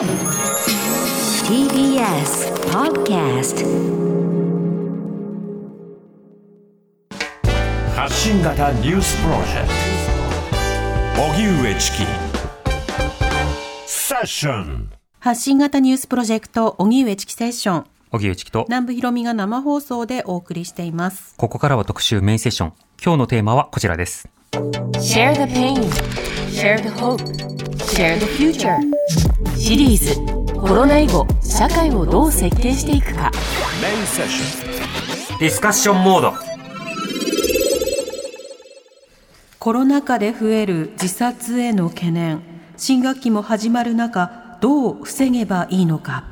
TBS Podcast 発信型ニュースプロジェクト。荻上チキ。セッション。発信型ニュースプロジェクト荻上チキセッション。荻上チキと。南部ひろみが生放送でお送りしています。ここからは特集メインセッション。今日のテーマはこちらです。Share the pain. Share the hope. Share the future シリーズ。コロナ以後社会をどう設計していくか。メインセッション。ディスカッションモード。コロナ禍で増える自殺への懸念。新学期も始まる中どう防げばいいのか。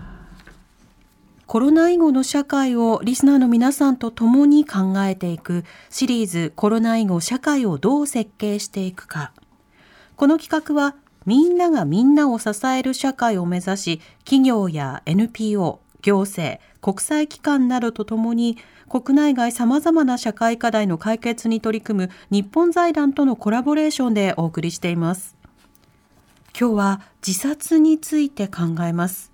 コロナ以後の社会をリスナーの皆さんと共に考えていく。シリーズコロナ以後社会をどう設計していくか。この企画はみんながみんなを支える社会を目指し企業や NPO 行政国際機関などとともに国内外さまざまな社会課題の解決に取り組む日本財団とのコラボレーションでお送りしています。今日は自殺について考えます。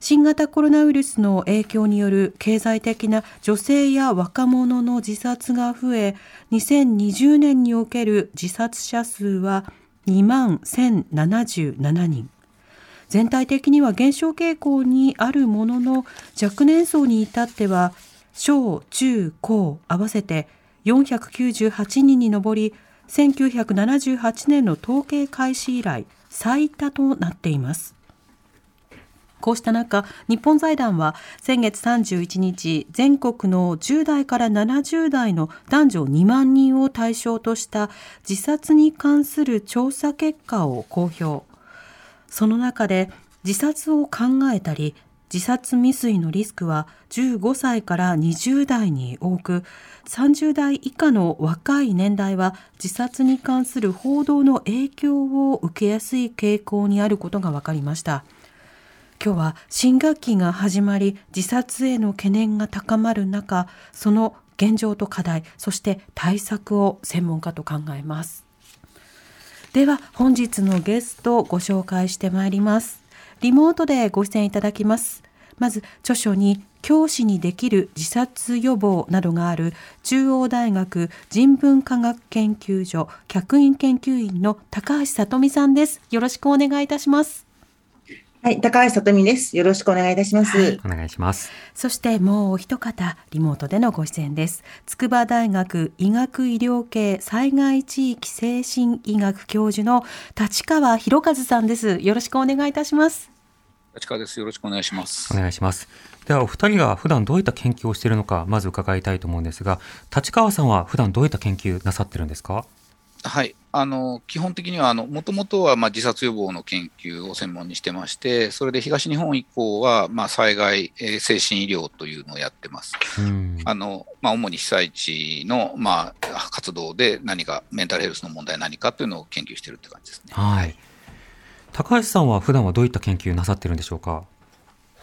新型コロナウイルスの影響による経済的な女性や若者の自殺が増え2020年における自殺者数は2万1077人。全体的には減少傾向にあるものの若年層に至っては小中高合わせて498人に上り1978年の統計開始以来最多となっています。こうした中、日本財団は先月31日、全国の10代から70代の男女2万人を対象とした自殺に関する調査結果を公表。その中で自殺を考えたり、自殺未遂のリスクは15歳から20代に多く、30代以下の若い年代は自殺に関する報道の影響を受けやすい傾向にあることが分かりました。今日は新学期が始まり自殺への懸念が高まる中その現状と課題そして対策を専門家と考えます。では本日のゲストをご紹介してまいります。リモートでご出演いただきます。まず著書に教師にできる自殺予防などがある中央大学人文科学研究所客員研究員の高橋さとみさんです。よろしくお願いいたします。はい、高橋さとみです。よろしくお願いいたします。はいお願いしますそしてもうお一方、リモートでのご出演です。筑波大学医学医療系災害地域精神医学教授の立川博和さんです。よろしくお願いいたします。立川です。よろしくお願いします。お願いしますではお二人が普段どういった研究をしているのかまず伺いたいと思うんですが立川さんは普段どういった研究なさってるんですか？はい。あの、基本的には、あの、もともとは、まあ、自殺予防の研究を専門にしてまして、それで東日本以降は、まあ、災害、えー精神医療というのをやってます。うんあの、まあ、主に被災地の、まあ、活動で何か、メンタルヘルスの問題は何かというのを研究してるって感じですね。はい高橋さんは普段はどういった研究なさってるんでしょうか？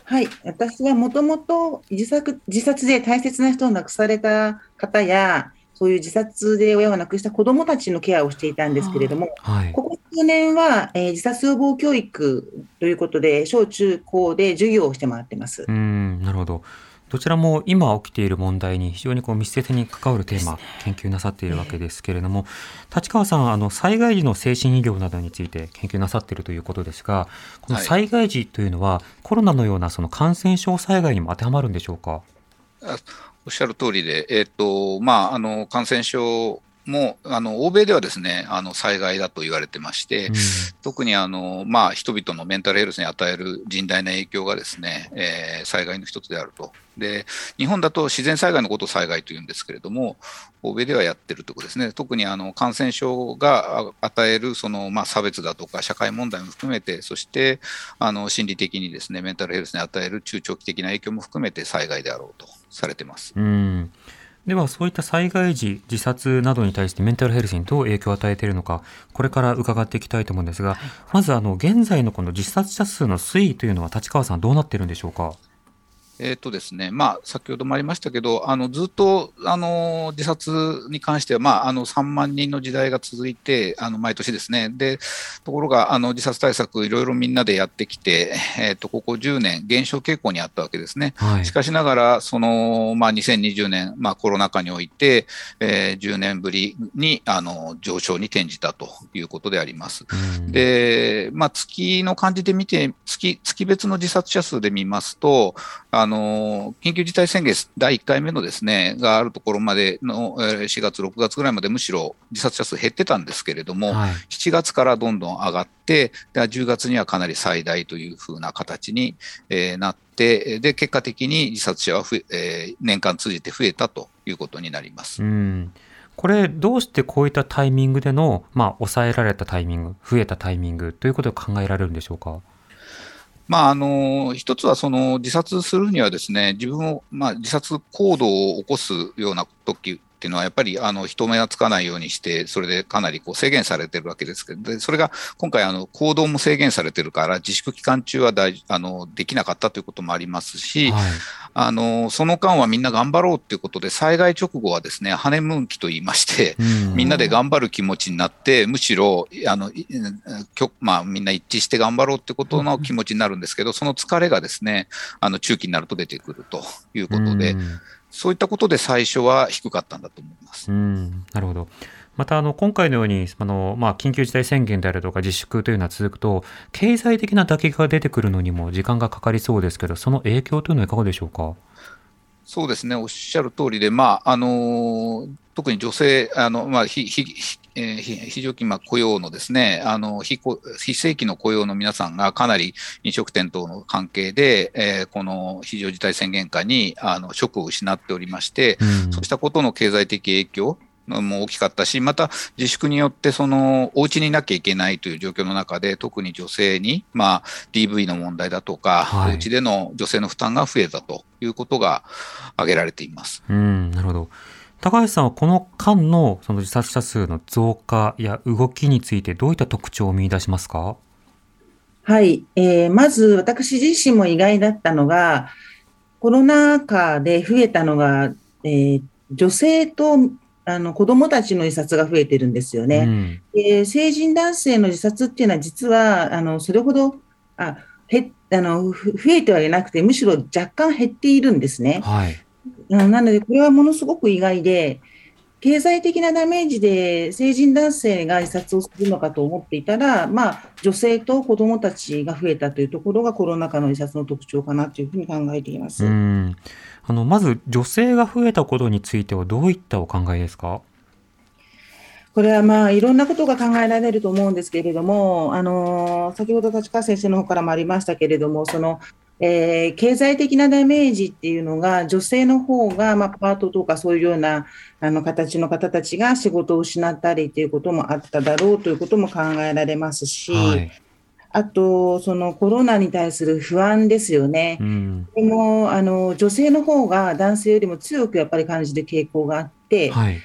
はい、私はもともと自殺自殺で大切な人を亡くされた方や、そういう自殺で親を亡くした子どもたちのケアをしていたんですけれども、はい。ここ数年は、えー自殺予防教育ということで、小中高で授業をしてもらってます。うんなるほど。どちらも今起きている問題に非常にこう密接に関わるテーマ、研究なさっているわけですけれども、立川さんあの災害時の精神医療などについて研究なさっているということですがこのはい。災害時というのは、コロナのようなその感染症災害にも当てはまるんでしょうか？おっしゃる通りで、えっ、と、まあ、あの、感染症も、あの、欧米ではですね、あの、災害だと言われてまして、うん特にあの、まあ、人々のメンタルヘルスに与える甚大な影響がですね、えー災害の一つであると。で、日本だと自然災害のことを災害というんですけれども、欧米ではやってるということですね。特にあの感染症があ与えるその、まあ、差別だとか社会問題も含めて、そしてあの心理的にですね、メンタルヘルスに与える中長期的な影響も含めて災害であろうとされてます。うん。ではそういった災害時自殺などに対してメンタルヘルスにどう影響を与えているのかこれから伺っていきたいと思うんですが、まずあの現在のこの自殺者数の推移というのは立川さんどうなっているんでしょうか？えーとですねまあ、先ほどもありましたけど、あのずっとあの自殺に関しては、まあ、あの3万人の時代が続いて、あの毎年ですね、でところがあの自殺対策、いろいろみんなでやってきて、えー、とここ10年、減少傾向にあったわけですね。はいしかしながら、そのまあ、2020年、まあ、コロナ禍において、えー10年ぶりにあの上昇に転じたということであります。うんで、まあ、月の感じで見て、月月別の自殺者数で見ますと、あの緊急事態宣言第1回目のですねがあるところまでのえー4月、6月ぐらいまでむしろ自殺者数減ってたんですけれども、はい7月からどんどん上がって、で10月にはかなり最大というふうな形に、えーなって、で結果的に自殺者はえー年間通じて増えたということになります。うんこれ、どうしてこういったタイミングでの、まあ、抑えられたタイミング、増えたタイミングということが考えられるんでしょうか？まあ、あの一つはその自殺するにはですね自分を、まあ、自殺行動を起こすような時っていうのはやっぱりあの人目がつかないようにしてそれでかなりこう制限されてるわけですけどでそれが今回あの行動も制限されてるから自粛期間中は大あのできなかったということもありますし、はい。あのその間はみんな頑張ろうということで災害直後はですねハネムーン期と言いまして、うんみんなで頑張る気持ちになって、むしろあの、いきょまあ、みんな一致して頑張ろうってことの気持ちになるんですけど、その疲れがですね、あの中期になると出てくるということで、うんそういったことで最初は低かったんだと思います。うん、なるほど。また、あの、今回のように、あの、まあ、緊急事態宣言であるとか自粛というのは続くと、経済的な打撃が出てくるのにも時間がかかりそうですけど、その影響というのはいかがでしょうか？そうですね、おっしゃる通りで、まああの特に女性、あのまあ、非非非えー非非常勤まあ雇用のですね、あの非こ非正規の雇用の皆さんがかなり飲食店等の関係で、えーこの非常事態宣言下にあの職を失っておりまして、うんそうしたことの経済的影響も大きかったし、また自粛によって、そのお家にいなきゃいけないという状況の中で、特に女性に、まあ、DV の問題だとか、はいお家での女性の負担が増えたということが挙げられています。うん、なるほど。高橋さんはこの間のその自殺者数の増加や動きについてどういった特徴を見出しますか？はい、えーまず私自身も意外だったのが、コロナ禍で増えたのが、えー女性とあの子どもたちの自殺が増えてるんですよね。うんで成人男性の自殺っていうのは、実はあのそれほどあへあのふ増えてはいなくて、むしろ若干減っているんですね。はい。うんなので、これはものすごく意外で、経済的なダメージで成人男性が自殺をするのかと思っていたら、まあ、女性と子どもたちが増えたというところがコロナ禍の自殺の特徴かなというふうに考えています。うん。あの、まず女性が増えたことについてはどういったお考えですか？これはまあいろんなことが考えられると思うんですけれども、あの先ほど立川先生の方からもありましたけれども、そのえー経済的なダメージっていうのが、女性の方がまあパートとかそういうようなあの形の方たちが仕事を失ったりということもあっただろうということも考えられますし、はい。あと、そのコロナに対する不安ですよね。うん。でもあの女性の方が男性よりも強くやっぱり感じる傾向があって、はい。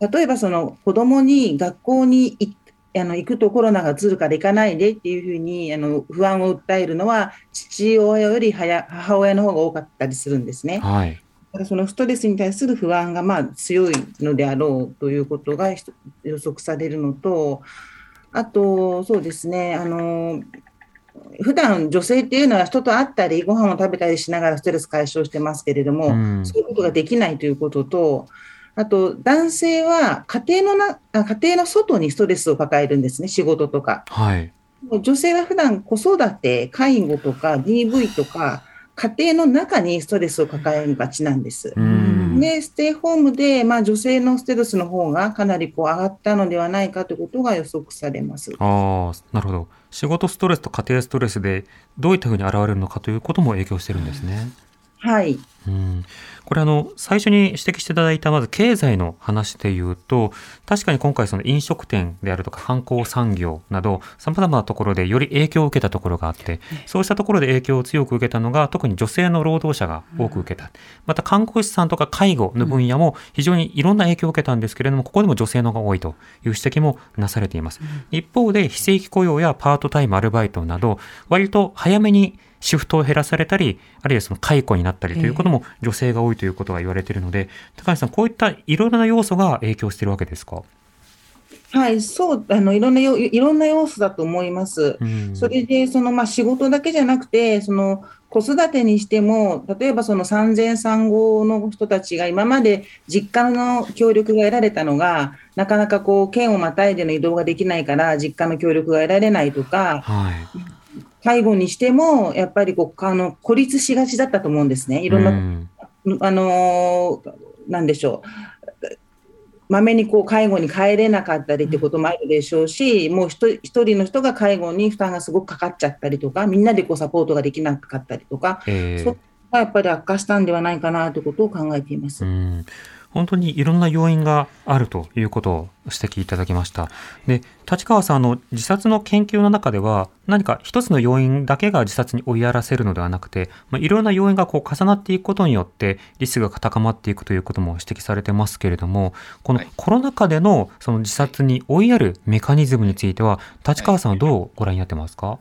例えばその子供に学校に行あの行くとコロナがうつるから行かないでっていうふうにあの不安を訴えるのは父親より早母親の方が多かったりするんですね。はい。だからそのストレスに対する不安がまあ強いのであろうということが予測されるのと、あと、そうですね、あの普段女性っていうのは人と会ったり、ご飯を食べたりしながらストレス解消してますけれども、うんそういうことができないということと、あと男性は家庭のなあ家庭の外にストレスを抱えるんですね、仕事とか。はい。女性は普段子育て、介護とか DV とか、家庭の中にストレスを抱えがちなんです。うん。で、ステイホームで、まあ、女性のステルスの方がかなりこう上がったのではないかということが予測されます。ああ、なるほど。仕事ストレスと家庭ストレスでどういったふうに現れるのかということも影響してるんですね。はい。うん、これあの最初に指摘していただいたまず経済の話でいうと確かに今回その飲食店であるとか観光産業などさまざまなところでより影響を受けたところがあってそうしたところで影響を強く受けたのが特に女性の労働者が多く受けた。また看護師さんとか介護の分野も非常にいろんな影響を受けたんですけれどもここでも女性の方が多いという指摘もなされています。一方で非正規雇用やパートタイムアルバイトなど割と早めにシフトを減らされたり、あるいはその解雇になったりということも女性が多いということが言われているので、高橋さん、こういったいろいろな要素が影響しているわけですか？はい、そう、あのいろんなよいろんな要素だと思います。うんそれで、そのまあ仕事だけじゃなくて、その子育てにしても、例えばその産前産後の人たちが今まで実家の協力が得られたのが、なかなかこう県をまたいでの移動ができないから、実家の協力が得られないとか、はい。介護にしても、やっぱりこうあの孤立しがちだったと思うんですね。いろんなうんあのーなんでしょう、まめにこう介護に帰れなかったりってこともあるでしょうし、もう一人の人が介護に負担がすごくかかっちゃったりとか、みんなでこうサポートができなかったりとか、えーそこがやっぱり悪化したんではないかなということを考えています。うん本当にいろんな要因があるということを指摘いただきました。で、立川さん、あの、自殺の研究の中では、何か一つの要因だけが自殺に追いやらせるのではなくて、まあ、いろんな要因がこう重なっていくことによって、リスクが高まっていくということも指摘されてますけれども、このはい。コロナ禍でのその自殺に追いやるメカニズムについては、立川さんはどうご覧になってますか、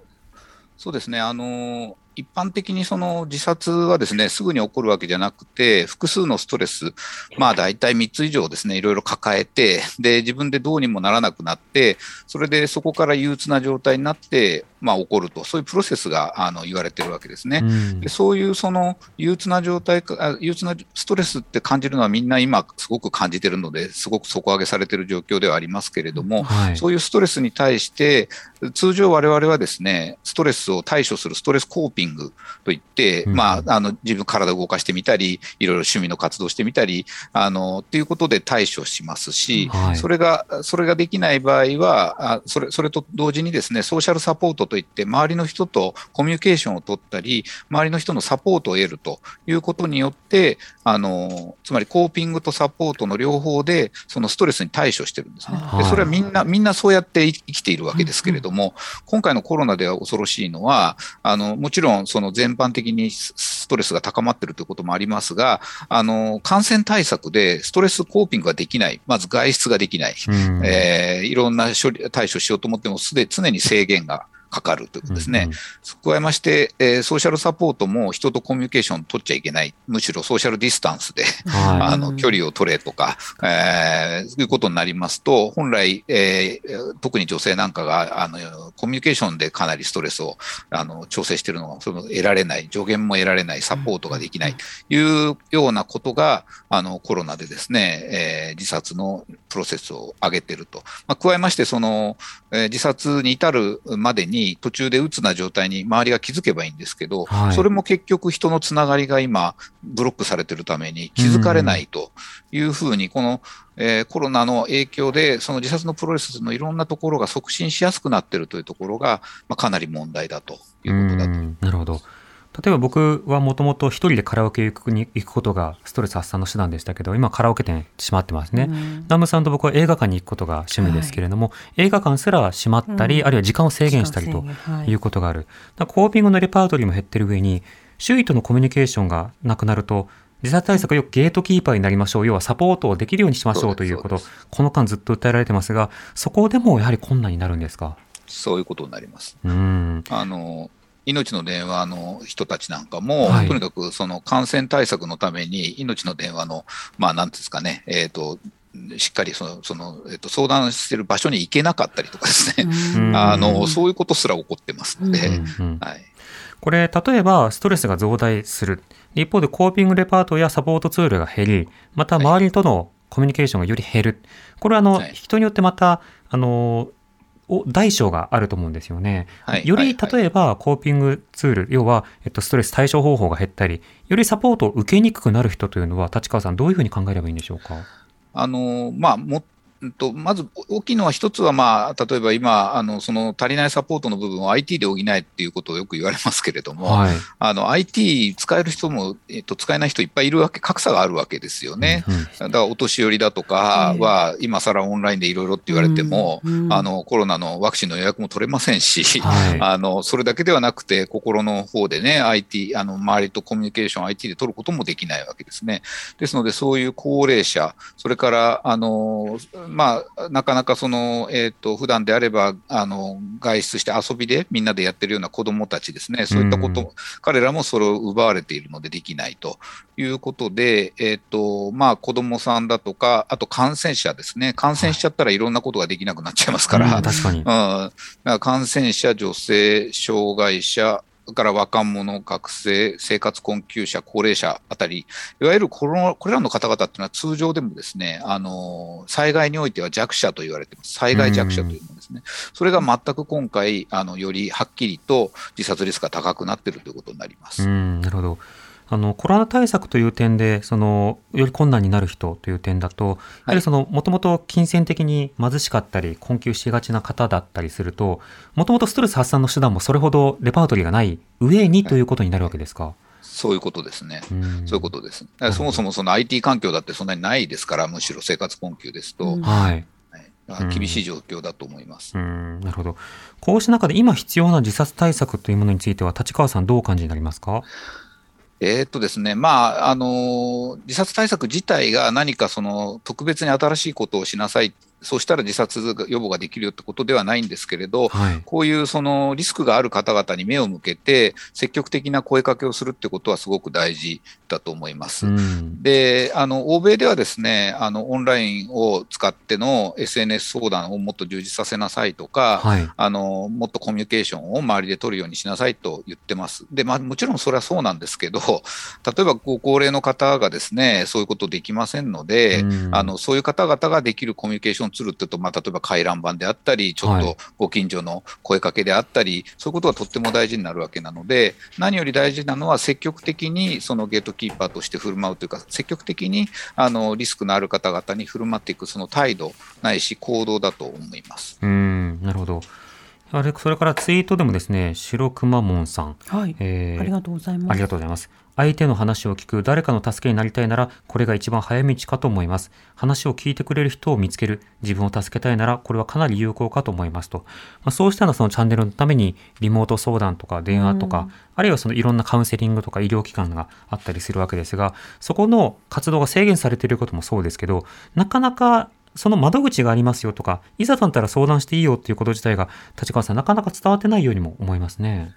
そうですね、あの一般的にその自殺はですねすぐに起こるわけじゃなくて、複数のストレス、まあ大体3つ以上ですね、いろいろ抱えて、で自分でどうにもならなくなって、それでそこから憂鬱な状態になって、まあ、起こると、そういうプロセスがあの言われてるわけですね。うんでそういうその憂鬱な状態か、あ憂鬱なストレスって感じるのはみんな今すごく感じてるので、すごく底上げされてる状況ではありますけれども、はい。そういうストレスに対して、通常我々はですね、ストレスを対処するストレスコーピングといって、うんまあ、あの、自分体を動かしてみたり、いろいろ趣味の活動してみたり、あの、っていうことで対処しますし、はい。それが、それができない場合は、あそれ、それと同時にですね、ソーシャルサポートといって、周りの人とコミュニケーションを取ったり、周りの人のサポートを得るということによって、あの、つまりコーピングとサポートの両方で、そのストレスに対処してるんですね。はい。でそれはみんな、みんなそうやって生きているわけですけれども、今回のコロナでは恐ろしいのは、あの、もちろんその全般的にスストレスが高まっているということもありますが、あの、感染対策でストレスコーピングができない。まず外出ができない。うんえーいろんな処理対処しようと思っても、すで常に制限がかかるということですね。うんうん加えまして、えーソーシャルサポートも人とコミュニケーション取っちゃいけない。むしろソーシャルディスタンスで、はあの、距離を取れとか、えーいうことになりますと、本来、えー特に女性なんかが、あの、コミュニケーションでかなりストレスを、あの、調整しているのが、その、得られない、助言も得られない、サポートができない、というようなことが、あの、コロナでですね、えー自殺のプロセスを上げていると。まあ、加えまして、その、えー自殺に至るまでに途中で鬱な状態に周りが気づけばいいんですけど、はいそれも結局人のつながりが今ブロックされてるために気づかれないというふうに、この、えーコロナの影響でその自殺のプロセスのいろんなところが促進しやすくなっているというところが、まあ、かなり問題だということだと。うんなるほど。例えば僕はもともと一人でカラオケ行くに行くことがストレス発散の手段でしたけど、今カラオケ店閉まってますね。南部さんと僕は映画館に行くことが趣味ですけれども、映画館すら閉まったり、うんあるいは時間を制限したりとはいいうことがある。だからコーピングのレパートリーも減ってる上に、周囲とのコミュニケーションがなくなると、自殺対策よくゲートキーパーになりましょう。要はサポートをできるようにしましょうということこの間ずっと訴えられてますが、そこでもやはり困難になるんですか？そういうことになります。うん。あの命の電話の人たちなんかも、はい。とにかくその感染対策のために、命の電話の、まあ、なんていうんですかね、えっ、と、しっかりその、その、えっ、と、相談してる場所に行けなかったりとかですね、うん。あの、そういうことすら起こってますので、はい。これ、例えば、ストレスが増大する。一方で、コーピングレパートやサポートツールが減り、また、周りとのコミュニケーションがより減る。これは、あの、はい。人によってまた、あの、お大小があると思うんですよね。はい。より、例えば、コーピングツール、要は、えっと、ストレス対処方法が減ったり、よりサポートを受けにくくなる人というのは、立川さん、どういうふうに考えればいいんでしょうか？あの、まあ、とまず大きいのは一つは、まあ、例えば今、あのその足りないサポートの部分を IT で補えっていうことをよく言われますけれども、はい。あの IT 使える人も、えっと、使えない人いっぱいいるわけ、格差があるわけですよね。うんだからお年寄りだとかは、今更オンラインでいろいろって言われても、うんうんあのコロナのワクチンの予約も取れませんし、はいあのそれだけではなくて、心の方でね、IT、あの周りとコミュニケーション、IT で取ることもできないわけですね。ですので、そういう高齢者、それからあのまあ、なかなかその、えっ、と、普段であれば、あの、外出して遊びでみんなでやってるような子供たちですね、そういったこと、うん。彼らもそれを奪われているのでできないということで、えっ、と、まあ、子供さんだとか、あと感染者ですね、感染しちゃったらいろんなことができなくなっちゃいますから、うん確かに。うん、。だから感染者、女性、障害者、から若者、学生、生活困窮者、高齢者あたり、いわゆるこのこれらの方々っていうのは通常でもですね、あの災害においては弱者と言われています。災害弱者というものですね。それが全く今回、あのよりはっきりと自殺リスクが高くなっているということになります。なるほど。あのコロナ対策という点でそのより困難になる人という点だと、やはりそのもともと金銭的に貧しかったり困窮しがちな方だったりするともともとストレス発散の手段もそれほどレパートリーがない上にということになるわけですか？そういうことですね。うんそういうことです。そもそもその IT 環境だってそんなにないですから、むしろ生活困窮ですと、うんはい。厳しい状況だと思います。うん、なるほど。こうした中で今必要な自殺対策というものについては立川さんどうお感じになりますか？えーっとですね、まあ、あの自殺対策自体が何かその特別に新しいことをしなさい、そうしたら自殺予防ができるよってことではないんですけれど、はい。こういうそのリスクがある方々に目を向けて、積極的な声かけをするってことはすごく大事だと思います。うん。で、あの、欧米ではですね、あの、オンラインを使っての SNS 相談をもっと充実させなさいとか、はい。あの、もっとコミュニケーションを周りで取るようにしなさいと言ってます。で、まあ、もちろんそれはそうなんですけど、例えばご高齢の方がですね、そういうことできませんので、うんあの、そういう方々ができるコミュニケーションツールっていうと、まあ、例えば回覧板であったり、ちょっはいとご近所の声かけであったり、そういうことがとっても大事になるわけなので、何より大事なのは積極的にそのゲートキーパーとして振る舞うというか、積極的にあのリスクのある方々に振る舞っていくその態度ないし行動だと思います。うん、なるほど。あれ、それからツイートでもですね、白くまモンさん。はい、えーありがとうございます。ありがとうございます。相手の話を聞く、誰かの助けになりたいなら、これが一番早道かと思います。話を聞いてくれる人を見つける、自分を助けたいなら、これはかなり有効かと思いますと。まあ、そうしたのそのチャンネルのために、リモート相談とか電話とか、うんあるいはそのいろんなカウンセリングとか医療機関があったりするわけですが、そこの活動が制限されていることもそうですけど、なかなかその窓口がありますよとか、いざとなったら相談していいよっていうこと自体が、立川さん、なかなか伝わってないようにも思いますね。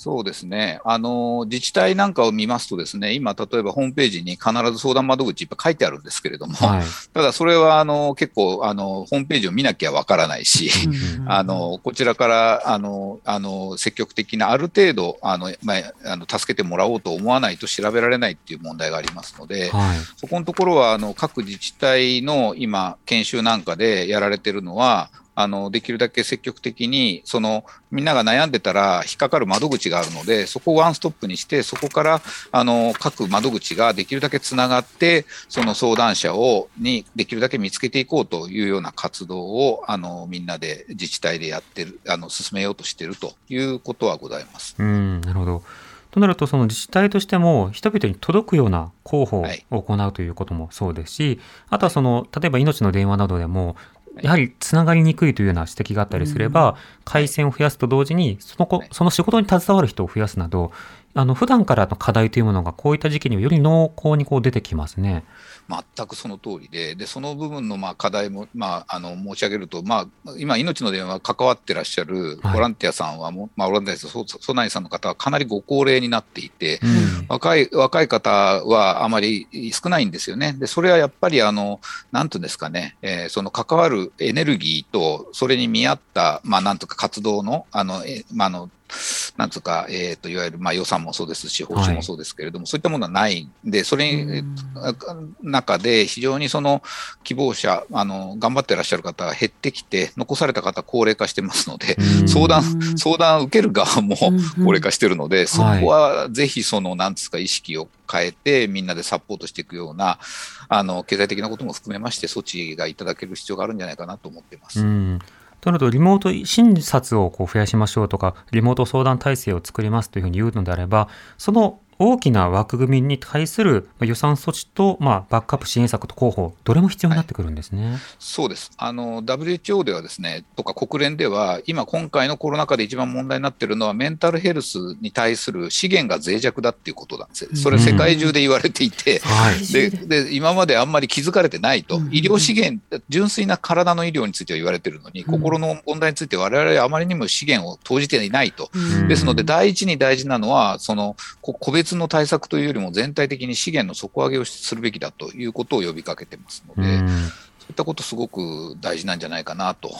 そうですね。あの、自治体なんかを見ますとですね、今、例えばホームページに必ず相談窓口いっぱい書いてあるんですけれども、はい。ただそれは、あの、結構、あの、ホームページを見なきゃわからないし、うんあの、こちらから、あの、あの、積極的な、ある程度、あの、まあ、あの、助けてもらおうと思わないと調べられないっていう問題がありますので、はい。そこのところは、あの、各自治体の今、研修なんかでやられてるのは、あの、できるだけ積極的に、その、みんなが悩んでたら引っかかる窓口があるので、そこをワンストップにして、そこから、あの、各窓口ができるだけつながって、その相談者を、にできるだけ見つけていこうというような活動を、あの、みんなで自治体でやってる、あの、進めようとしているということはございます。うん、なるほど。となると、その自治体としても、人々に届くような広報はいを行うということもそうですし、あとはその、例えば命の電話などでも、やはりつながりにくいというような指摘があったりすれば、回線を増やすと同時に、そのこはい。その仕事に携わる人を増やすなど、あの普段からの課題というものが、こういった時期により濃厚にこう出てきますね。全くその通りで、でその部分のまあ課題も、まあ、あの申し上げると、まあ、今、命の電話関わってらっしゃるはいボランティアさんはも、まあ、ボランティアさん、そそなさんの方はかなりご高齢になっていて、うん若い若い方はあまり少ないんですよね。で、それはやっぱり、あの、なんていうんですかね、えーその関わるエネルギーと、それに見合った、まあ、なんとか活動の、あの、えまあ、あの、なんつうか、えっ、と、いわゆる、まあ、予算もそうですし、報酬もそうですけれども、そういったものはないんで、それに、中で非常にその希望者、あの、頑張ってらっしゃる方が減ってきて、残された方高齢化してますので、うん。相談うん相談を受ける側も高齢化してるので、そこはぜひその、なんですか、意識を変えて、みんなでサポートしていくような、あの、経済的なことも含めまして、措置がいただける必要があるんじゃないかなと思っています。となると、リモート診察をこう増やしましょうとか、リモート相談体制を作りますというふうに言うのであれば、その大きな枠組みに対するまあ予算措置と、まあ、バックアップ支援策と広報、どれも必要になってくるんですね。そうです。あの WHO ではですね、とか国連では、今、今回のコロナ禍で一番問題になっているのは、メンタルヘルスに対する資源が脆弱だっていうことなんですよ、それ、世界中で言われていて、はい。でで今まであんまり気づかれてないと、医療資源、純粋な体の医療については言われてるのに、心の問題について、われわれはあまりにも資源を投じていないと。うん。ですので、第一に大事なのは、そのこ個別の対策というよりも、全体的に資源の底上げをするべきだということを呼びかけてますので、うんそういったこと、すごく大事なんじゃないかなと。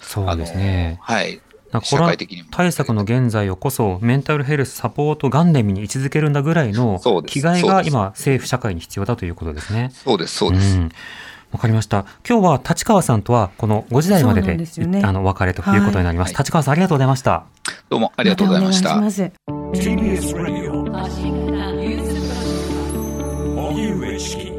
そうですね。はい。社会的にも対策の現在をこそメンタルヘルスサポート元年に位置づけるんだぐらいのそうです気概が今政府社会に必要だということですね。そうです、そうです。んわかりました。今日は立川さんとはこの5時台まででねあのお別れということになります。はい立川さんありがとうございました。どうもありがとうございました。TBS 荻上チキ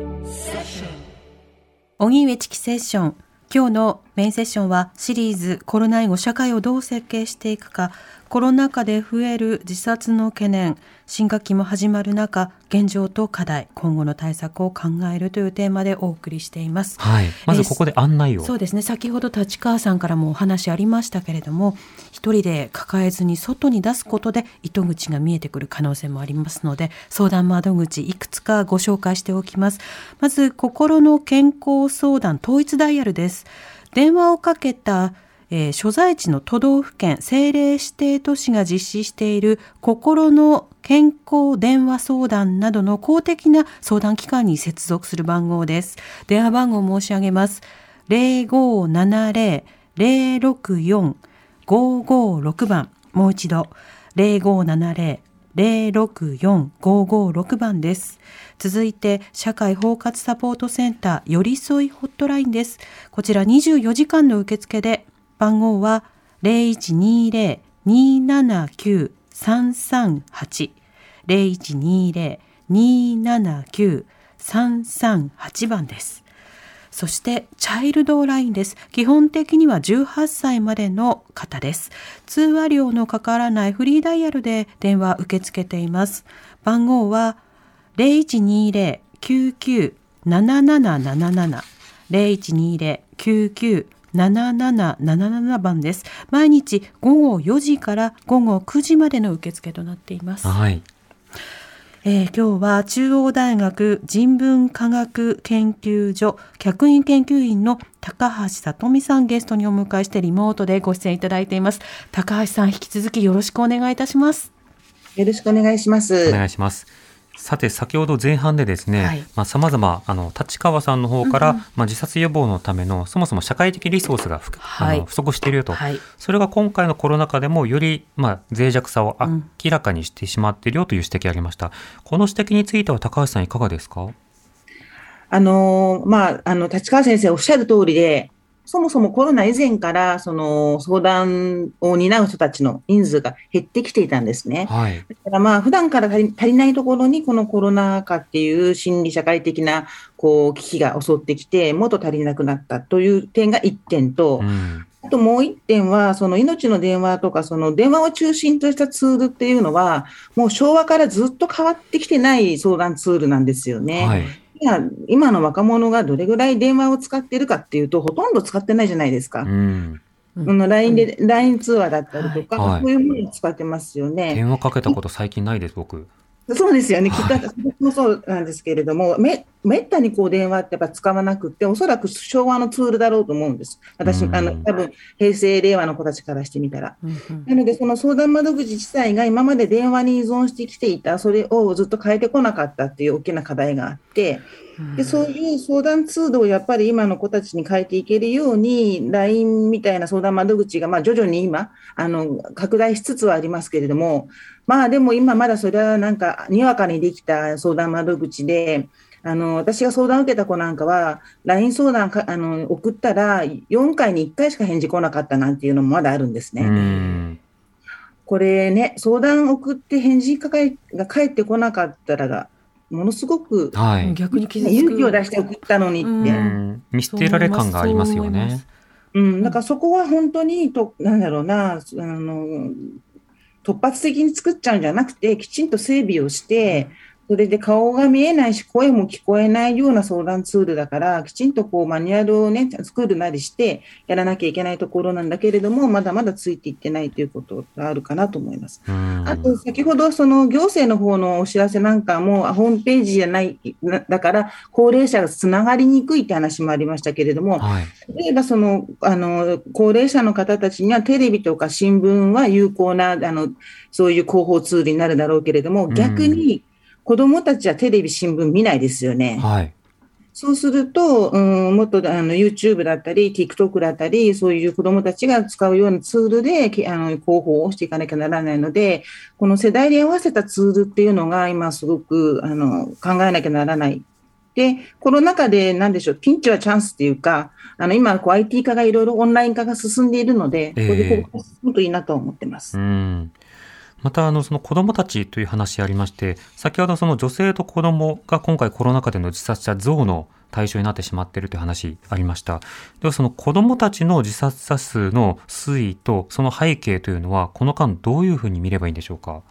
荻上チキセッション。今日のメインセッションはシリーズコロナ以後社会をどう設計していくか、コロナ禍で増える自殺の懸念、新学期も始まる中、現状と課題、今後の対策を考えるというテーマでお送りしています。はい。まずここで案内を。そうですね先ほど立川さんからもお話ありましたけれども一人で抱えずに外に出すことで糸口が見えてくる可能性もありますので相談窓口いくつかご紹介しておきますまず心の健康相談統一ダイヤルです電話をかけたえー所在地の都道府県政令指定都市が実施している心の健康電話相談などの公的な相談機関に接続する番号です。電話番号を申し上げます。0570-064 556番。もう一度。0570-064-556番です。続いて、社会包括サポートセンター、寄り添いホットラインです。こちら24時間の受付で、番号は0120-279-338。0120-279-338番です。そして、チャイルドラインです。基本的には18歳までの方です。通話料のかからないフリーダイヤルで電話受け付けています。番号は0120-99-7777。0120-99-7777番です。毎日午後4時から午後9時までの受付となっています。はい。えー今日は中央大学人文科学研究所客員研究員の高橋さ美さんゲストにお迎えしてリモートでご出演いただいています。高橋さん引き続きよろしくお願いいたします。よろしくお願いします。お願いします。さて先ほど前半でですね、はい。まあ様々あの立川さんの方から、まあ自殺予防のためのそもそも社会的リソースが不,、はいあの不足しているよと、はい。それが今回のコロナ禍でもよりまあ脆弱さをうん。明らかにしてしまっているよという指摘がありました。この指摘については高橋さんいかがですか？あのーまあ、あの、立川先生おっしゃる通りで、そもそもコロナ以前から、その相談を担う人たちの人数が減ってきていたんですね。はい。だからまあ、普段から足り足りないところに、このコロナ禍っていう心理社会的な、こう、危機が襲ってきて、もっと足りなくなったという点が1点と、うん。あともう一点は、その命の電話とか、その電話を中心としたツールっていうのは、もう昭和からずっと変わってきてない相談ツールなんですよね。はい。今今の若者がどれぐらい電話を使っているかっていうと、ほとんど使ってないじゃないですか。うん。LINE で、LINE 通話だったりとか、はいそういうものを使ってますよね。電話かけたこと最近ないです僕。そうですよね、きっともそうなんですけれども、めめったにこう電話ってやっぱ使わなくって、おそらく昭和のツールだろうと思うんです。私、うんあの多分平成、令和の子たちからしてみたら。うんうんなので、その相談窓口自体が今まで電話に依存してきていた、それをずっと変えてこなかったっていう大きな課題があって、でそういう相談ツールをやっぱり今の子たちに変えていけるように、LINE みたいな相談窓口がまあ徐々に今あの、拡大しつつはありますけれども、まあでも今まだそれはなんか、にわかにできた相談窓口で、あの私が相談を受けた子なんかは、LINE 相談かあの送ったら、4回に1回しか返事来なかったなんていうのもまだあるんですうね。ん。これね、相談送って返事が返が返ってこなかったらが、ものすごくはい。逆に勇気を出して送ったのにって。見捨てられ感がありますよね。そう思います。うん、だからそこは本当にと、なんだろうな、あの、突発的に作っちゃうんじゃなくて、きちんと整備をして、それで顔が見えないし、声も聞こえないような相談ツールだから、きちんとこうマニュアルをね、作るなりしてやらなきゃいけないところなんだけれども、まだまだついていってないということがあるかなと思います。うんあと、先ほど、その行政の方のお知らせなんかも、あホームページじゃない、なだから、高齢者がつながりにくいって話もありましたけれども、はい。例えばその、あの、高齢者の方たちにはテレビとか新聞は有効な、あの、そういう広報ツールになるだろうけれども、うん逆に子供たちはテレビ、新聞見ないですよね。はい。そうすると、うん、もっとあの YouTube だったり、TikTok だったり、そういう子どもたちが使うようなツールできあの広報をしていかなきゃならないので、この世代に合わせたツールっていうのが今すごくあの考えなきゃならない。で、コロナ禍で何でしょう、ピンチはチャンスっていうか、あの今こう IT 化がいろいろオンライン化が進んでいるので、こええこでこう進むといいなと思ってます。うん。また、あの、その子供たちという話ありまして、先ほどその女性と子供が今回コロナ禍での自殺者増の対象になってしまっているという話ありました。では、その子供たちの自殺者数の推移とその背景というのは、この間どういうふうに見ればいいんでしょうか？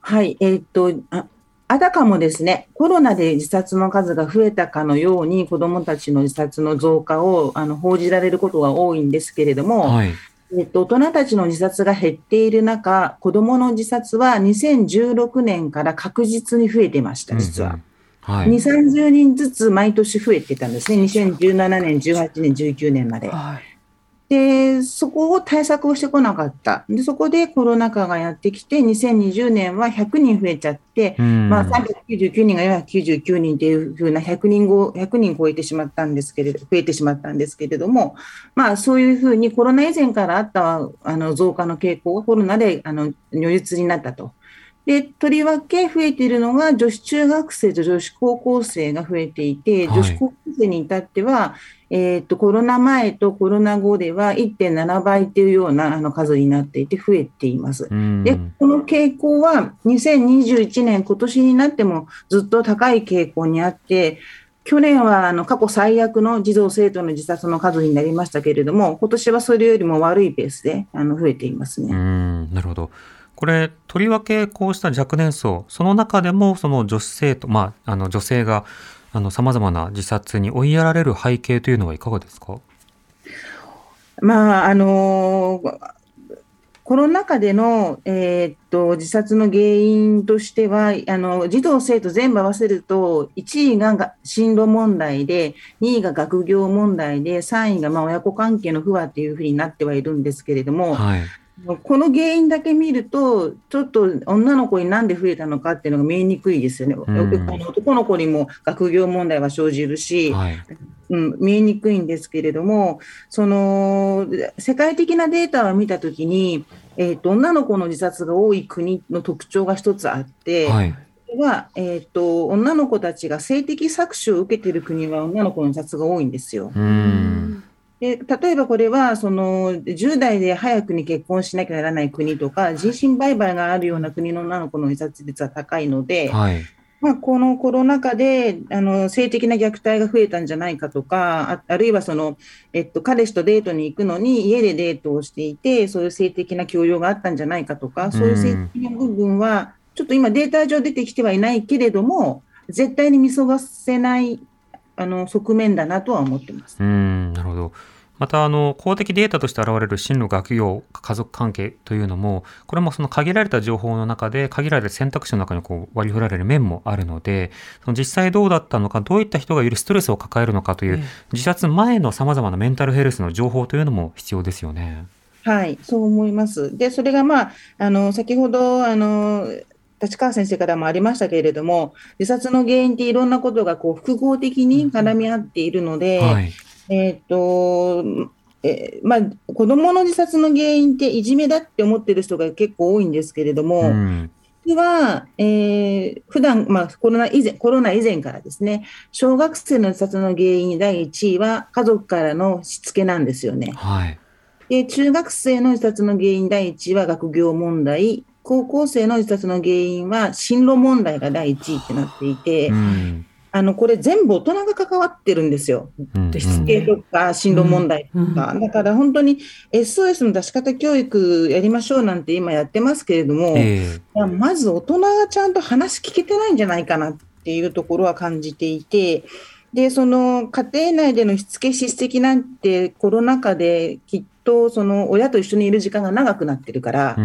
はい、えーっと、ああたかもですね、コロナで自殺の数が増えたかのように、子どもたちの自殺の増加をあの報じられることが多いんですけれども、はい。えっと、大人たちの自殺が減っている中、子どもの自殺は2016年から確実に増えてました、実は。うんうんはい。2、30人ずつ毎年増えてたんですね、2017年、18年、19年まで。はい。で、そこを対策をしてこなかった。で、そこでコロナ禍がやってきて、2020年は100人増えちゃって、うんまあ、399人が499人っていうふうな100人後、100人超えてしまったんですけれど、増えてしまったんですけれども、まあ、そういうふうにコロナ以前からあったあの増加の傾向がコロナであの如実になったと。で、とりわけ増えているのが女子中学生と女子高校生が増えていて、はい女子高校生に至っては、えーっと、コロナ前とコロナ後では1.7倍っていうようなあの数になっていて増えています。うんで、この傾向は2021年、今年になってもずっと高い傾向にあって、去年はあの過去最悪の児童生徒の自殺の数になりましたけれども、今年はそれよりも悪いペースであの増えていますうね。ん、なるほど。これ、とりわけこうした若年層、その中でもその女子生徒、まあ、あの女性が、あの、様々な自殺に追いやられる背景というのはいかがですか？まあ、あのーコロナ禍での、えーっと自殺の原因としてはあの、児童・生徒全部合わせると、1位がが進路問題で、2位が学業問題で、3位がまあ親子関係の不和というふうになってはいるんですけれども、はい。この原因だけ見ると、ちょっと女の子になんで増えたのかっていうのが見えにくいですよね。んあの男の子にも学業問題は生じるし、はい。うん、見えにくいんですけれども、その世界的なデータを見たときに、えーと、女の子の自殺が多い国の特徴が一つあって、はい。は、えーと、女の子たちが性的搾取を受けている国は女の子の自殺が多いんですよ。うん。で例えばこれはその10代で早くに結婚しなきゃならない国とか人身売買があるような国の女の子の自殺率は高いので、はい。まあ、このコロナ禍であの性的な虐待が増えたんじゃないかとか、ああるいはその、えっと、彼氏とデートに行くのに家でデートをしていて、そういう性的な強要があったんじゃないかとか、そういう性的な部分は、ちょっと今、データ上出てきてはいないけれども、絶対に見過ごせないあの側面だなとは思ってます。うん、なるほど。また、あの、公的データとして現れる進路学業、家族関係というのも、これもその限られた情報の中で、限られた選択肢の中にこう割り振られる面もあるので、その実際どうだったのか、どういった人がよりストレスを抱えるのかという、自殺前の様々なメンタルヘルスの情報というのも必要ですよね。はい、そう思います。で、それがまあ、あの、先ほど、あの、立川先生からもありましたけれども、自殺の原因っていろんなことがこう複合的に絡み合っているので、はい。えっ、と、えーまあ、子供の自殺の原因っていじめだって思ってる人が結構多いんですけれども、うん。実は、えー、普段、まあ、コロナ以前、コロナ以前からですね、小学生の自殺の原因第1位は家族からのしつけなんですよね。はい。で、中学生の自殺の原因第1位は学業問題、高校生の自殺の原因は進路問題が第1位ってなっていて、うん。あのこれ全部大人が関わってるんですよ。うん。しつけとか進路問題とか、だから本当に SOS の出し方教育やりましょうなんて今やってますけれども、えいやまず大人がちゃんと話聞けてないんじゃないかなっていうところは感じていて、でその家庭内でのしつけ、しつけなんてコロナ禍できっとその親と一緒にいる時間が長くなってるから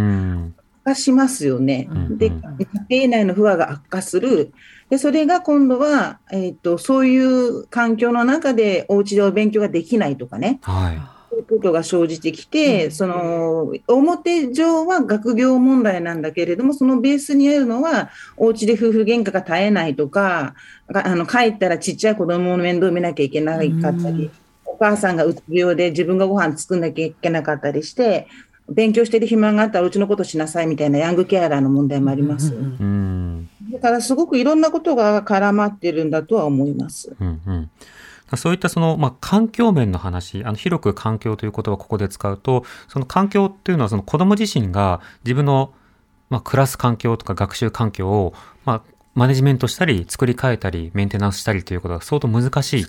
化しますよね。うんでうん家庭内の不和が悪化する。でそれが今度は、えー、とそういう環境の中でお家でお勉強ができないとかね、はい。そういうことが生じてきて、その表上は学業問題なんだけれども、そのベースにあるのは、お家で夫婦喧嘩が絶えないとか、があの帰ったらちっちゃい子供の面倒を見なきゃいけなかったり、お母さんがうつ病で自分がご飯作んなきゃいけなかったりして、勉強してる暇があったらうちのことしなさいみたいなヤングケアラーの問題もあります。うんだからすごくいろんなことが絡まってるんだとは思います。うんうんそういったその、まあ、環境面の話、あの、広く環境という言葉をここで使うと、その環境っていうのはその子供自身が自分の、まあ、暮らす環境とか学習環境を、まあ、マネジメントしたり、作り変えたり、メンテナンスしたりということが相当難しい。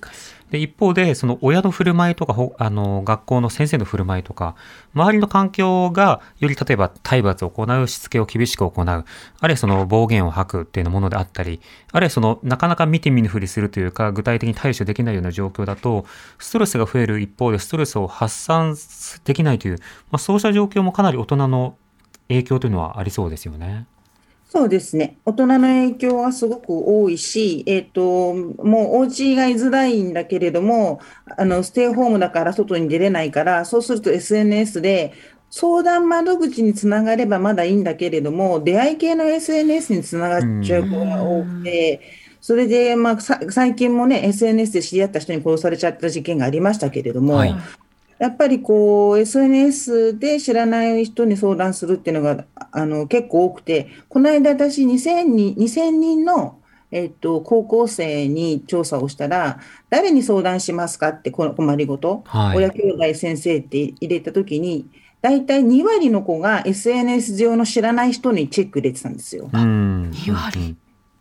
で、一方で、その親の振る舞いとか、あの、学校の先生の振る舞いとか、周りの環境が、より例えば体罰を行う、しつけを厳しく行う、あるいはその暴言を吐くっていうものであったり、あるいはその、なかなか見て見ぬふりするというか、具体的に対処できないような状況だと、ストレスが増える一方で、ストレスを発散できないという、まあ、そうした状況もかなり大人の影響というのはありそうですよね。そうですね。大人の影響はすごく多いし、えっ、と、もうお家が居づらいんだけれども、あの、ステイホームだから外に出れないから、そうすると SNS で、相談窓口につながればまだいいんだけれども、出会い系の SNS につながっちゃう子が多くて、それで、まあ、最近もね、SNS で知り合った人に殺されちゃった事件がありましたけれども、はいやっぱりこう SNS で知らない人に相談するっていうのがあの結構多くて、この間私2000人 ,2000 人の、えっと、高校生に調査をしたら、誰に相談しますかってこの困りごと、はい親兄弟先生って入れたときに、大体2割の子が SNS 上の知らない人にチェック入れてたんですよ。うん。2割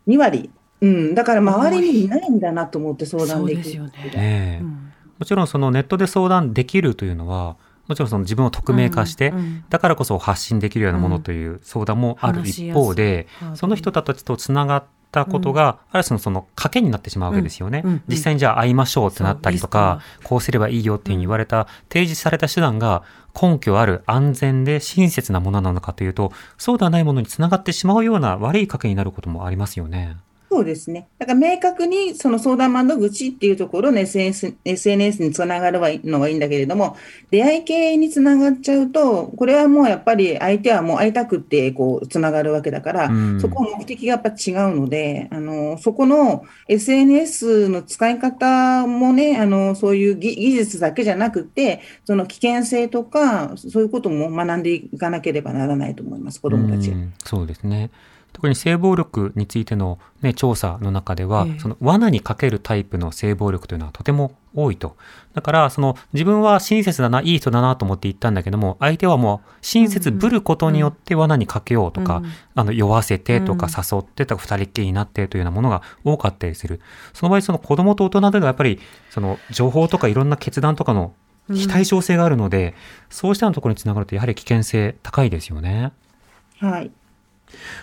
2割。うん、だから周りにいないんだなと思って相談できる。そうですよね。ええうんもちろんそのネットで相談できるというのは、もちろんその自分を匿名化して、うんうん。だからこそ発信できるようなものという相談もある一方で、話しやすいその人たちとつながったことが、ある種のその賭けになってしまうわけですよね。うんうん実際にじゃあ会いましょうってなったりとか、こうすればいいよっていうふうに言われた、提示された手段が根拠ある安全で親切なものなのかというと、そうではないものにつながってしまうような悪い賭けになることもありますよね。そうですね。だから明確にその相談窓口っていうところの SNS, SNS につながるのはいいんだけれども、出会い系につながっちゃうと、これはもうやっぱり相手はもう会いたくってこうつながるわけだから、うんそこは目的がやっぱ違うので、あのそこの SNS の使い方もね、あのそういう技技術だけじゃなくて、その危険性とか、そういうことも学んでいかなければならないと思います、子どもたちは。うんそうですね。特に性暴力についての、ね、調査の中では、ええその罠にかけるタイプの性暴力というのはとても多いと。だから、その自分は親切だな、いい人だなと思って言ったんだけども、相手はもう親切ぶることによって罠にかけようとか、うんあの、酔わせてとかうん誘ってとか二人っきりになってというようなものが多かったりする。その場合、その子供と大人ではやっぱり、その情報とかいろんな決断とかの非対称性があるので、そうしたところにつながるとやはり危険性高いですよね。はい。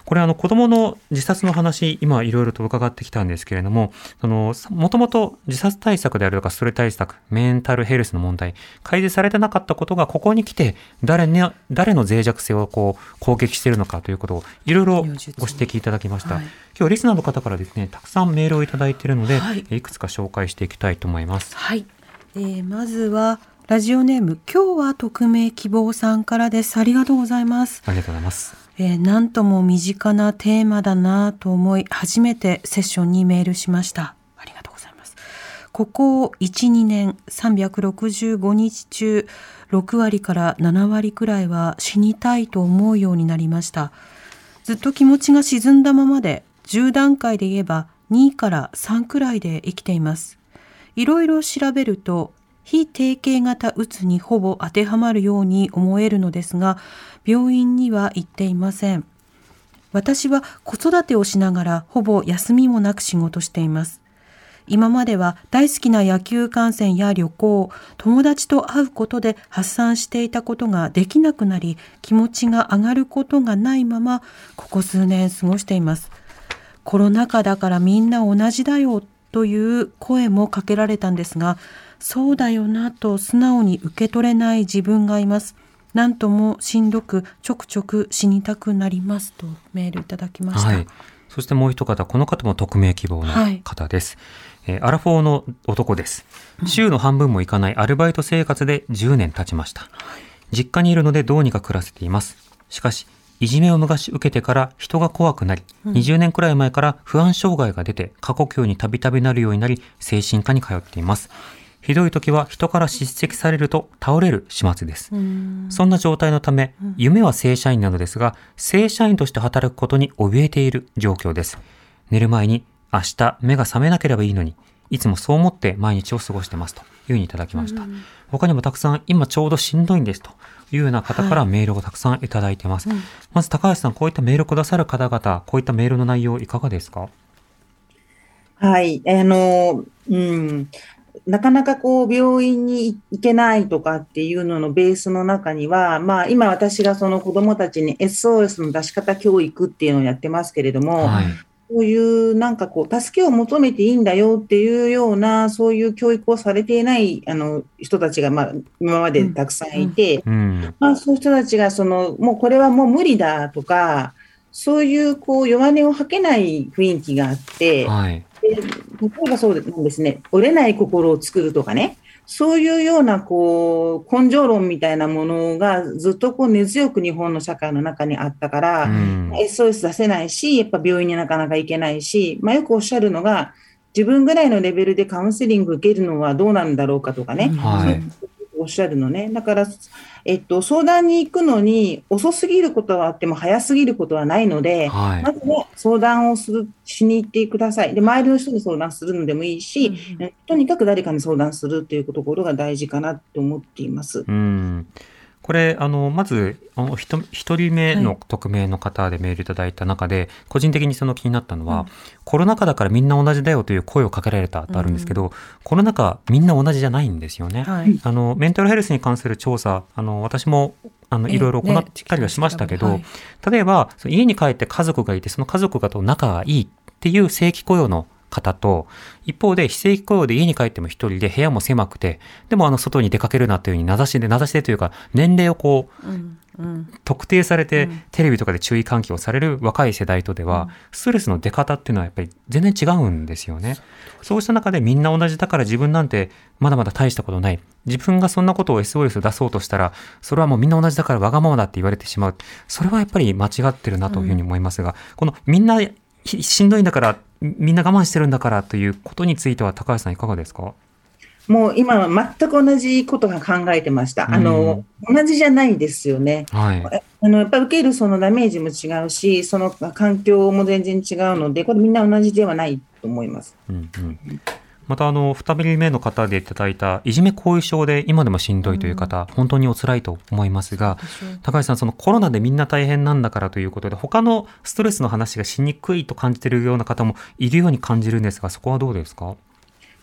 これあの子供の自殺の話、今いろいろと伺ってきたんですけれども、あの、もともと自殺対策であるとかストレス対策、メンタルヘルスの問題、改善されてなかったことがここに来て、誰に、誰の脆弱性をこう攻撃しているのかということをいろいろご指摘いただきました。はい今日リスナーの方からですね、たくさんメールをいただいているので、はいいくつか紹介していきたいと思います。はい、えーまずはラジオネーム今日は匿名希望さんからですありがとうございます、ありがとうございます。えーなんとも身近なテーマだなと思い初めてセッションにメールしました。ありがとうございます。ここを12年365日中6割から7割くらいは死にたいと思うようになりました。ずっと気持ちが沈んだままで10段階で言えば2から3くらいで生きています。いろいろ調べると非定型型うつにほぼ当てはまるように思えるのですが病院には行っていません私は子育てをしながらほぼ休みもなく仕事しています今までは大好きな野球観戦や旅行、友達と会うことで発散していたことができなくなり、気持ちが上がることがないまま、ここ数年過ごしています。コロナ禍だからみんな同じだよという声もかけられたんですが、そうだよなと素直に受け取れない自分がいます。なんともしんどくちょくちょく死にたくなりますとメールいただきました。はい。そしてもう一方、この方も匿名希望の方です。えーアラフォーの男です。週の半分もいかないアルバイト生活で10年経ちました。実家にいるのでどうにか暮らせています。しかし、いじめを昔受けてから人が怖くなり、20年くらい前から不安障害が出て過呼吸にたびたびなるようになり、精神科に通っています。ひどい時は人から叱責されると倒れる始末です。そんな状態のため、夢は正社員なのですが、正社員として働くことに怯えている状況です。寝る前に、明日目が覚めなければいいのに、いつもそう思って毎日を過ごしてますというふうにいただきました。他にもたくさん、今ちょうどしんどいんですというような方からメールをたくさんいただいてます。まず高橋さん、こういったメールをくださる方々、こういったメールの内容いかがですか？はい、あの、うん、なかなかこう病院に行けないとかっていうののベースの中には、まあ今私がその子供たちに SOS の出し方教育っていうのをやってますけれども、はい。そういうなんかこう助けを求めていいんだよっていうようなそういう教育をされていないあの人たちがまあ今までたくさんいて、うん。まあ、そういう人たちがそのもうこれはもう無理だとかそういうこう弱音を吐けない雰囲気があって、はい。で例えばそうなんですね折れない心を作るとかねそういうようなこう根性論みたいなものがずっとこう根強く日本の社会の中にあったから、うん。SOS 出せないしやっぱ病院になかなか行けないし、まあ、よくおっしゃるのが自分ぐらいのレベルでカウンセリング受けるのはどうなんだろうかとかね、はい。おっしゃるのね。だから、えっと、相談に行くのに遅すぎることはあっても早すぎることはないので、はいまずは相談をするしに行ってください。で、周りの人に相談するのでもいいし、とにかく誰かに相談するというところが大事かなと思っています。うん。これ、あの、まず、一人目のはい。匿名の方でメールいただいた中で、個人的にその気になったのは、コロナ禍だからみんな同じだよという声をかけられたとあるんですけど、コロナ禍みんな同じじゃないんですよね。はい。あの、メンタルヘルスに関する調査、あの、私も、あの、ええいろいろ行ねったりはしましたけど、はい。例えば、家に帰って家族がいて、その家族がと仲がいいっていう正規雇用の方と、一方で非正規雇用で家に帰っても一人で部屋も狭くて、でもあの外に出かけるなというように名指しで、名指しでというか、年齢をこう、うんうん特定されて、うんテレビとかで注意喚起をされる若い世代とでは、ストレスの出方っていうのはやっぱり全然違うんですよね。そうした中でみんな同じだから自分なんてまだまだ大したことない。自分がそんなことを SOS 出そうとしたら、それはもうみんな同じだからわがままだって言われてしまう。それはやっぱり間違ってるなというふうに思いますが、このみんなひしんどいんだから、みんな我慢してるんだからということについては高橋さんいかがですか？もう今は全く同じことが考えてました。あの、同じじゃないですよね。はい。あのやっぱり受けるそのダメージも違うし、その環境も全然違うので、これみんな同じではないと思います。うんうんまたあの2人目の方でいただいたいじめ後遺症で今でもしんどいという方、本当にお辛いと思いますが高橋さんそのコロナでみんな大変なんだからということで他のストレスの話がしにくいと感じているような方もいるように感じるんですがそこはどうですか？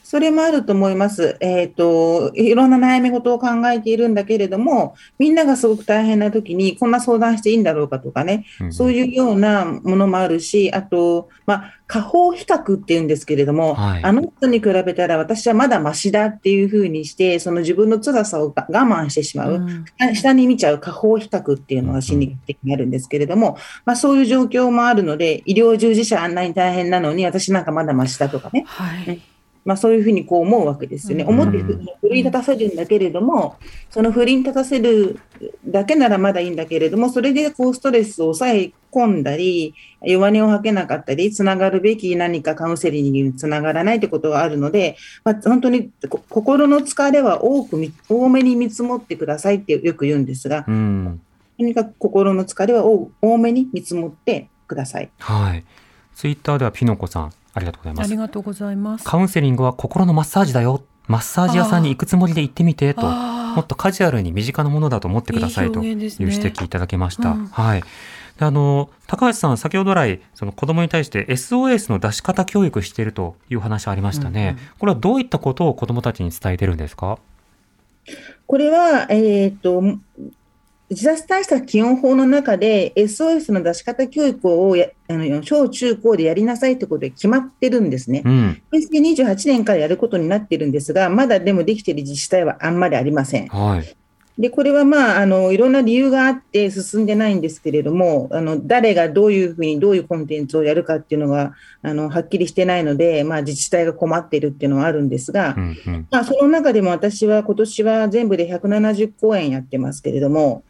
それもあると思います。えっ、と、いろんな悩み事を考えているんだけれども、みんながすごく大変な時に、こんな相談していいんだろうかとかね、うんそういうようなものもあるし、あと、まあ、下方比較っていうんですけれども、はいあの人に比べたら私はまだマシだっていうふうにして、その自分の辛さを我慢してしまう。うん下に見ちゃう下方比較っていうのが心理学的にあるんですけれども、まあ、そういう状況もあるので、医療従事者あんなに大変なのに、私なんかまだマシだとかね、はい。まあ、そういうふうにこう思うわけですよね。うん思って奮い立たせるんだけれども、その奮い立たせるだけならまだいいんだけれども、それでこうストレスを抑え込んだり、弱音を吐けなかったり、つながるべき何かカウンセリングにつながらないってことがあるので、まあ、本当にこ心の疲れは多くみ多めに見積もってくださいってよく言うんですが、うんとにかく心の疲れは多多めに見積もってください。はいツイッターではピノコさんありがとうございます。ありがとうございます。カウンセリングは心のマッサージだよ。マッサージ屋さんに行くつもりで行ってみてと。もっとカジュアルに身近なものだと思ってくださいという指摘いただきました。うん。はい。であの高橋さん、先ほど来、その子供に対して SOS の出し方教育しているという話ありましたね、これはどういったことを子供たちに伝えてるんですか？これは、えっ、と、自殺対策基本法の中で SOS の出し方教育をやあの小中高でやりなさいということで決まってるんですね。うん。平成28年からやることになってるんですが、まだでもできている自治体はあんまりありません。はい。で、これはまあ、あの、いろんな理由があって進んでないんですけれども、あの、誰がどういうふうにどういうコンテンツをやるかっていうのが、あの、はっきりしてないので、まあ、自治体が困っているっていうのはあるんですがう、んうん。まあ、その中でも私は今年は全部で170公演やってますけれども、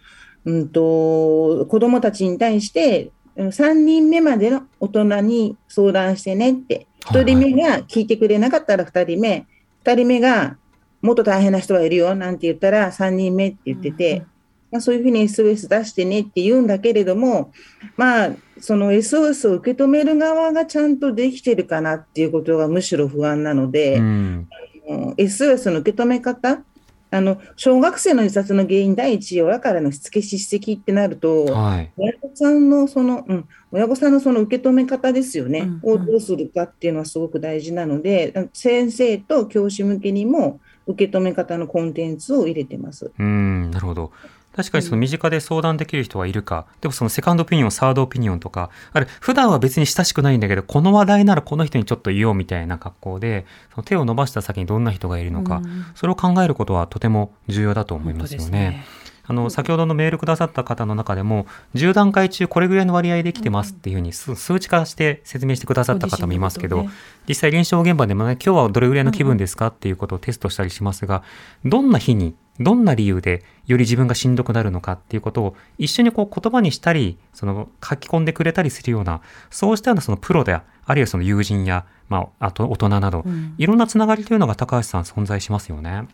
うんと、子供たちに対して、うん3人目までの大人に相談してねって、1人目が聞いてくれなかったら2人目、2人目がもっと大変な人がいるよなんて言ったら3人目って言ってて、まあ、そういうふうに SOS 出してねって言うんだけれども、まあ、その SOS を受け止める側がちゃんとできてるかなっていうことがむしろ不安なので、うん。うん SOS の受け止め方、あの小学生の自殺の原因第一位は親からのしつけ叱責ってなると、はい。親御さんのその、うん、親御さんのその受け止め方ですよね、うんをどうするかっていうのはすごく大事なので、先生と教師向けにも受け止め方のコンテンツを入れてます。うん、なるほど。確かにその身近で相談できる人はいるか、でもそのセカンドオピニオン、サードオピニオンとか、あれ、普段は別に親しくないんだけど、この話題ならこの人にちょっと言おうみたいな格好で、その手を伸ばした先にどんな人がいるのか、うん。それを考えることはとても重要だと思いますよ本当ですね。あの、先ほどのメールくださった方の中でも、10段階中これぐらいの割合できてますっていうふうに数数値化して説明してくださった方もいますけど、実際臨床現場でもね、今日はどれぐらいの気分ですかっていうことをテストしたりしますが、どんな日に、どんな理由でより自分がしんどくなるのかっていうことを一緒にこう言葉にしたり、その書き込んでくれたりするような、そうしたようなそのプロで、あるいはその友人や、まあ、あと大人など、うん。いろんなつながりというのが高橋さん存在しますよね。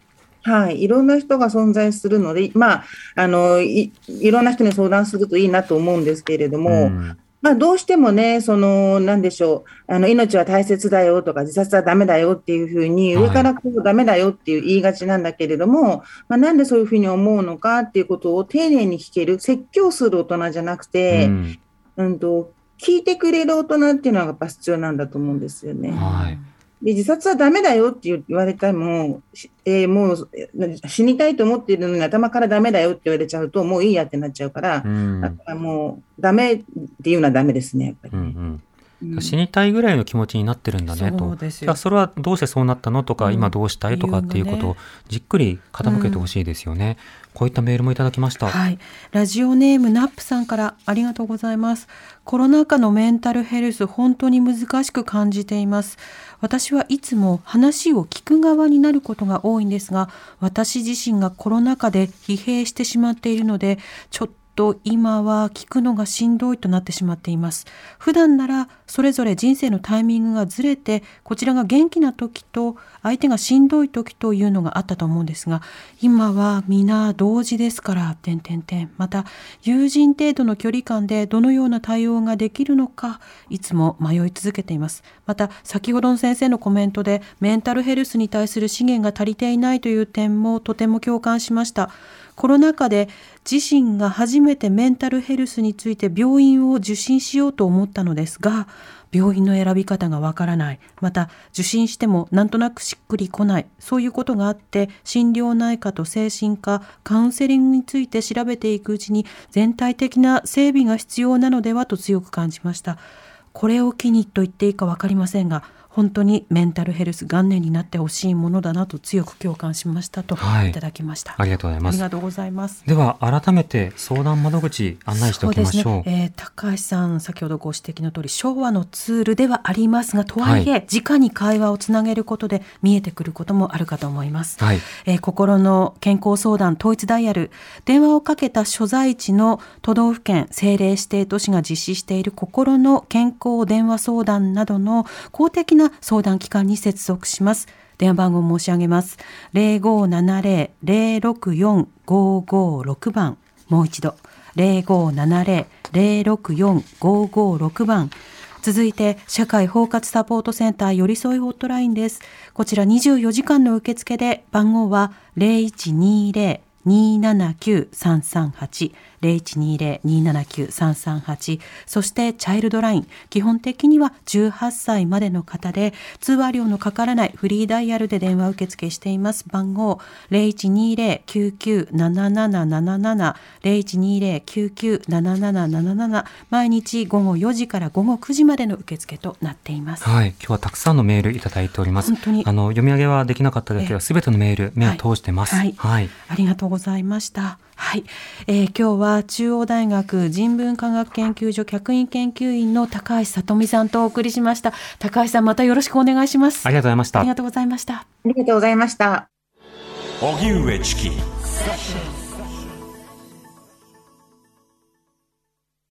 はい、いろんな人が存在するので、まあ、あのいいろんな人に相談するといいなと思うんですけれども、うんまあ、どうしてもね、その、なんでしょう、あの、命は大切だよとか、自殺はダメだよっていうふうに、はい上からこうダメだよっていう言いがちなんだけれども、まあ、なんでそういうふうに思うのかっていうことを丁寧に聞ける、説教する大人じゃなくて、うんうんと、聞いてくれる大人っていうのがやっぱ必要なんだと思うんですよね。はい。で、自殺はダメだよって言われたらもえーもうえー死にたいと思っているのに頭からダメだよって言われちゃうと、もういいやってなっちゃうからう、ん。だからもう、ダメっていうのはダメですね、やっぱり。ね。うんうん。うん。死にたいぐらいの気持ちになってるんだねそとうですよ。じゃあそれはどうしてそうなったのとか、うん。今どうしたいとかっていうことをじっくり傾けてほしいですよね、こういったメールもいただきました、はい。ラジオネームナップさんからありがとうございます。コロナ禍のメンタルヘルス、本当に難しく感じています。私はいつも話を聞く側になることが多いんですが、私自身がコロナ禍で疲弊してしまっているので、ちょっと今は聞くのがしんどいとなってしまっています。普段ならそれぞれ人生のタイミングがずれて、こちらが元気な時と相手がしんどい時というのがあったと思うんですが、今は皆同時ですから、点点点。また、友人程度の距離感でどのような対応ができるのか、いつも迷い続けています。また、先ほどの先生のコメントで、メンタルヘルスに対する資源が足りていないという点もとても共感しました。コロナ禍で自身が初めてメンタルヘルスについて病院を受診しようと思ったのですが、病院の選び方がわからない。また、受診してもなんとなくしっくりこない。そういうことがあって、心療内科と精神科、カウンセリングについて調べていくうちに、全体的な整備が必要なのではと強く感じました。これを機にと言っていいかわかりませんが、本当にメンタルヘルス元年になってほしいものだなと強く共感しましたとはい。いただきました。ありがとうございます。ありがとうございます。では改めて相談窓口案内しておきましょう。ね、えー高橋さん先ほどご指摘の通り昭和のツールではありますがとはいえ、直に会話をつなげることで見えてくることもあるかと思います、はい。えー心の健康相談統一ダイヤル。電話をかけた所在地の都道府県政令指定都市が実施している心の健康電話相談などの公的な相談機関に接続します。電話番号申し上げます。0570-064-556番。もう一度。0570-064-556番。続いて社会包括サポートセンター寄り添いホットラインです。こちら24時間の受付で番号は0120-279-338 0120-279-338そしてチャイルドライン。基本的には18歳までの方で通話料のかからないフリーダイヤルで電話受付しています。番号0120-997777 0120-997777毎日午後4時から午後9時までの受付となっています。はい、今日はたくさんのメールいただいております。本当に。あの読み上げはできなかっただけはすべてのメール目を通してます。はい。はい。ありがとうございました。はい、えー今日は中央大学人文科学研究所客員研究員の高橋さとみさんとお送りしました。高橋さんまたよろしくお願いします。ありがとうございましたあり。がとうございました。ありがとうございました。荻上チキ